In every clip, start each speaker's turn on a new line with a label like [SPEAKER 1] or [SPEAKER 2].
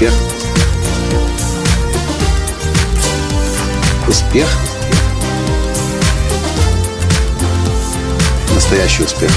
[SPEAKER 1] Успех. Успех. Настоящий успех.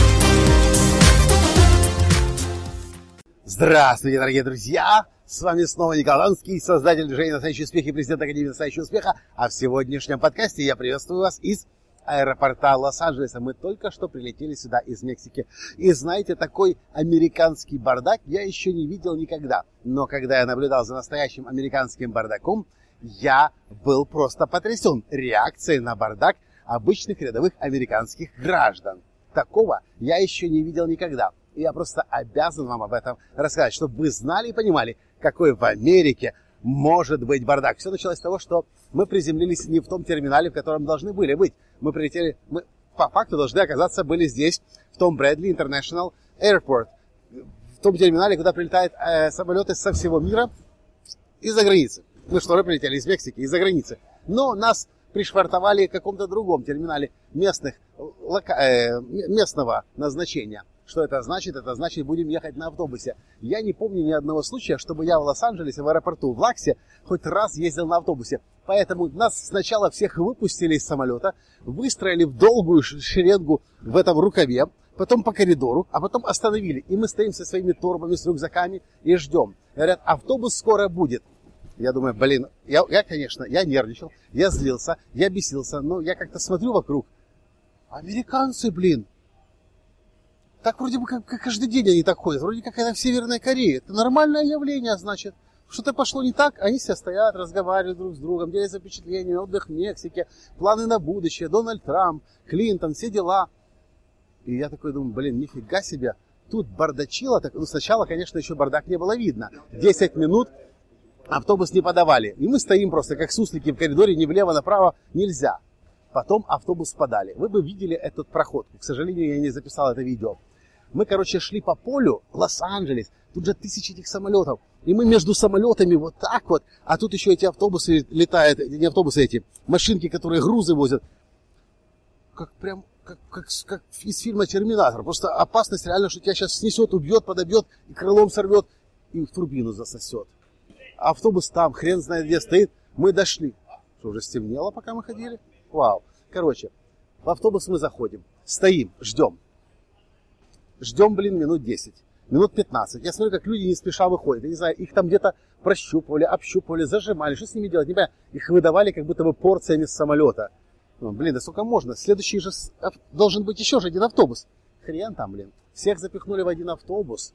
[SPEAKER 2] Здравствуйте, дорогие друзья! С вами снова Николай создатель движения «Настоящий успех» и президент Академии «Настоящего успеха». А в сегодняшнем подкасте я приветствую вас из аэропорта Лос-Анджелеса. Мы только что прилетели сюда из Мексики. И знаете, такой американский бардак я еще не видел никогда. Но когда я наблюдал за настоящим американским бардаком, я был просто потрясен реакцией на бардак обычных рядовых американских граждан. Такого я еще не видел никогда. И я просто обязан вам об этом рассказать, чтобы вы знали и понимали, какой в Америке может быть бардак. Все началось с того, что мы приземлились не в том терминале, в котором должны были быть. Мы прилетели, мы по факту должны оказаться были здесь, в том Брэдли International Airport, в том терминале, куда прилетают э, самолеты со всего мира из-за границы. Мы что, прилетели из Мексики, из-за границы. Но нас пришвартовали в каком-то другом терминале местных, лока, э, местного назначения. Что это значит? Это значит, будем ехать на автобусе. Я не помню ни одного случая, чтобы я в Лос-Анджелесе, в аэропорту, в Лаксе, хоть раз ездил на автобусе. Поэтому нас сначала всех выпустили из самолета, выстроили в долгую шеренгу в этом рукаве, потом по коридору, а потом остановили. И мы стоим со своими торбами, с рюкзаками и ждем. Говорят, автобус скоро будет. Я думаю, блин, я, я, конечно, я нервничал, я злился, я бесился, но я как-то смотрю вокруг. Американцы, блин, так вроде бы как, как каждый день они так ходят. Вроде как это в Северной Корее. Это нормальное явление, значит. Что-то пошло не так, они все стоят, разговаривают друг с другом, делятся впечатлениями, отдых в Мексике, планы на будущее, Дональд Трамп, Клинтон, все дела. И я такой думаю, блин, нифига себе, тут бардачило. Так, ну, сначала, конечно, еще бардак не было видно. 10 минут автобус не подавали. И мы стоим просто как суслики в коридоре, ни влево, направо нельзя. Потом автобус подали. Вы бы видели этот проход. К сожалению, я не записал это видео. Мы, короче, шли по полю, Лос-Анджелес, тут же тысячи этих самолетов. И мы между самолетами вот так вот, а тут еще эти автобусы летают, не автобусы эти, машинки, которые грузы возят. Как прям, как, как, как из фильма «Терминатор». Просто опасность реально, что тебя сейчас снесет, убьет, подобьет, и крылом сорвет, и в турбину засосет. Автобус там, хрен знает где стоит. Мы дошли. Что, уже стемнело, пока мы ходили? Вау. Короче, в автобус мы заходим, стоим, ждем. Ждем, блин, минут 10, минут 15. Я смотрю, как люди не спеша выходят. Я не знаю, их там где-то прощупывали, общупывали, зажимали. Что с ними делать? Не понимаю. Их выдавали как будто бы порциями с самолета. Ну, блин, да сколько можно? Следующий же должен быть еще же один автобус. Хрен там, блин. Всех запихнули в один автобус.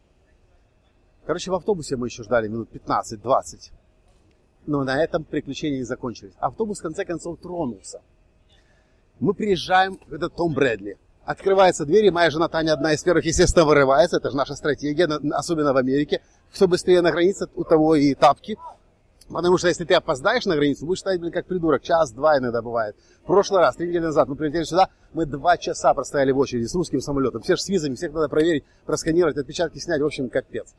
[SPEAKER 2] Короче, в автобусе мы еще ждали минут 15-20. Но на этом приключения не закончились. Автобус, в конце концов, тронулся. Мы приезжаем, это Том Брэдли. Открывается дверь, и моя жена Таня, одна из первых, естественно, вырывается. Это же наша стратегия, особенно в Америке. Кто быстрее на границе, у того и тапки. Потому что если ты опоздаешь на границу, будешь стоять, блин, как придурок. Час-два иногда бывает. В прошлый раз, три недели назад, мы прилетели сюда, мы два часа простояли в очереди с русским самолетом. Все же с визами, всех надо проверить, просканировать, отпечатки снять. В общем, капец.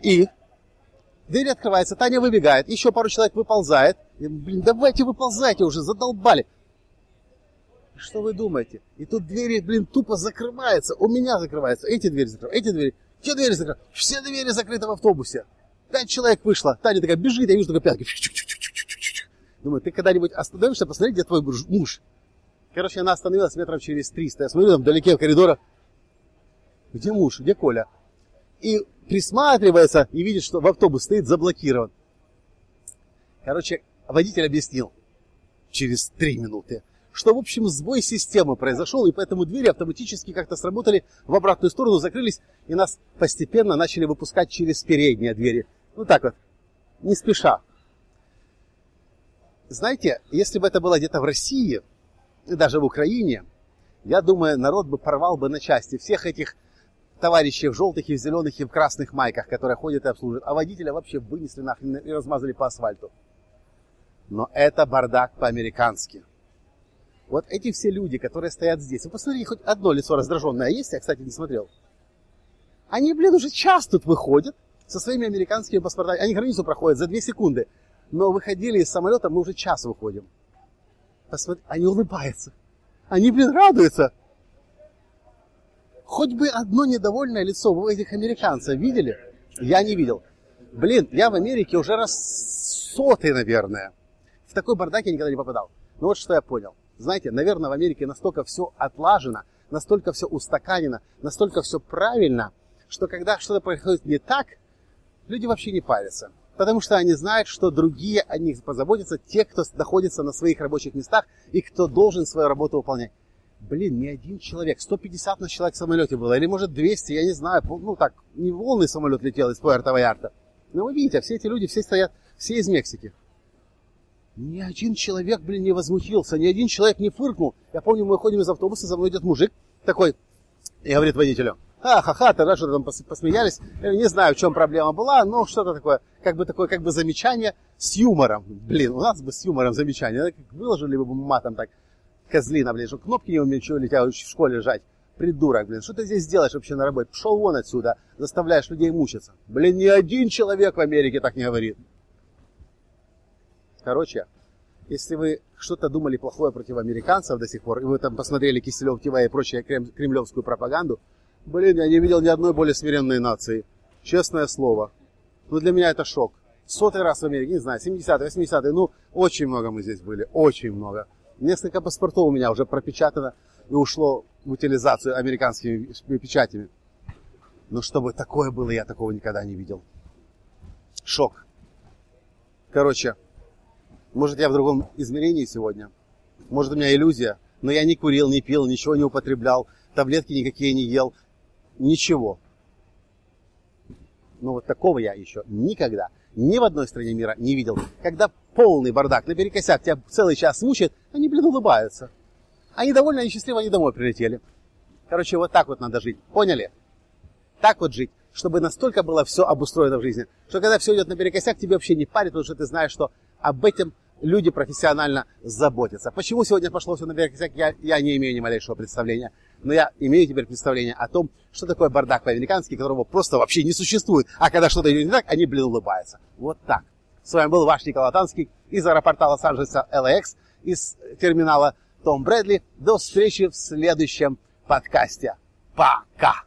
[SPEAKER 2] И дверь открывается, Таня выбегает, еще пару человек выползает. И, блин, давайте выползайте уже, задолбали. Что вы думаете? И тут двери, блин, тупо закрываются. У меня закрываются. Эти двери закрываются. Эти двери. Те двери закрываются. Все двери закрыты в автобусе. Пять человек вышло. Таня такая бежит, я вижу только пятки. Думаю, ты когда-нибудь остановишься, посмотри, где твой муж. Короче, она остановилась метров через 300. Я смотрю, там вдалеке в коридора. Где муж? Где Коля? И присматривается и видит, что в автобус стоит заблокирован. Короче, водитель объяснил через три минуты что, в общем, сбой системы произошел, и поэтому двери автоматически как-то сработали в обратную сторону, закрылись, и нас постепенно начали выпускать через передние двери. Ну так вот, не спеша. Знаете, если бы это было где-то в России, даже в Украине, я думаю, народ бы порвал бы на части всех этих товарищей в желтых и в зеленых и в красных майках, которые ходят и обслуживают, а водителя вообще вынесли нахрен и размазали по асфальту. Но это бардак по-американски. Вот эти все люди, которые стоят здесь, вы посмотрите, хоть одно лицо раздраженное есть, я, кстати, не смотрел. Они, блин, уже час тут выходят со своими американскими паспортами. Они границу проходят за две секунды. Но выходили из самолета, мы уже час выходим. Посмотрите, они улыбаются. Они, блин, радуются. Хоть бы одно недовольное лицо вы этих американцев видели? Я не видел. Блин, я в Америке уже раз сотый, наверное. В такой бардак я никогда не попадал. Но вот что я понял. Знаете, наверное, в Америке настолько все отлажено, настолько все устаканено, настолько все правильно, что когда что-то происходит не так, люди вообще не парятся. Потому что они знают, что другие о них позаботятся, те, кто находится на своих рабочих местах и кто должен свою работу выполнять. Блин, не один человек, 150 на человек в самолете было, или может 200, я не знаю, ну так, не волны самолет летел из Пуэрто-Ваярта. Но вы видите, все эти люди, все стоят, все из Мексики. Ни один человек, блин, не возмутился, ни один человек не фыркнул. Я помню, мы ходим из автобуса, за мной идет мужик такой, и говорит водителю, ха-ха-ха, тогда что-то там посмеялись. Я не знаю, в чем проблема была, но что-то такое, как бы такое, как бы замечание с юмором. Блин, у нас бы с юмором замечание. Выложили бы матом так, козлина, блин, что кнопки не умеют что тебя в школе жать. Придурок, блин, что ты здесь делаешь вообще на работе? Пошел вон отсюда, заставляешь людей мучиться. Блин, ни один человек в Америке так не говорит. Короче, если вы что-то думали плохое против американцев до сих пор, и вы там посмотрели Киселев ТВ и прочую кремлевскую пропаганду, блин, я не видел ни одной более смиренной нации. Честное слово. Ну, для меня это шок. Сотый раз в Америке, не знаю, 70-е, 80-е, ну, очень много мы здесь были, очень много. Несколько паспортов у меня уже пропечатано и ушло в утилизацию американскими печатями. Но чтобы такое было, я такого никогда не видел. Шок. Короче, может, я в другом измерении сегодня. Может, у меня иллюзия. Но я не курил, не пил, ничего не употреблял. Таблетки никакие не ел. Ничего. Но вот такого я еще никогда ни в одной стране мира не видел. Когда полный бардак, наперекосяк тебя целый час мучает, они, блин, улыбаются. Они довольны, они счастливы, они домой прилетели. Короче, вот так вот надо жить. Поняли? Так вот жить, чтобы настолько было все обустроено в жизни, что когда все идет наперекосяк, тебе вообще не парит, потому что ты знаешь, что об этом люди профессионально заботятся. Почему сегодня пошло все наперекосяк, я, я не имею ни малейшего представления. Но я имею теперь представление о том, что такое бардак по-американски, которого просто вообще не существует. А когда что-то идет не так, они, блин, улыбаются. Вот так. С вами был ваш Николай Танский из аэропорта Лос-Анджелеса LAX, из терминала Том Брэдли. До встречи в следующем подкасте. Пока!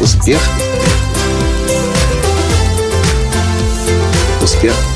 [SPEAKER 1] Успех! Успех!